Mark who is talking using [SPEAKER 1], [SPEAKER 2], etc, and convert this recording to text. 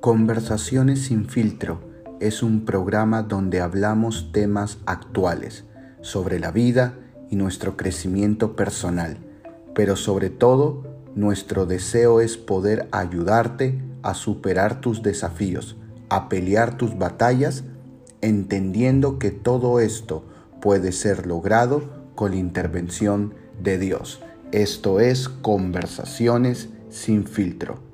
[SPEAKER 1] Conversaciones sin filtro es un programa donde hablamos temas actuales sobre la vida y nuestro crecimiento personal, pero sobre todo nuestro deseo es poder ayudarte a superar tus desafíos, a pelear tus batallas, entendiendo que todo esto puede ser logrado con la intervención de Dios. Esto es Conversaciones sin filtro.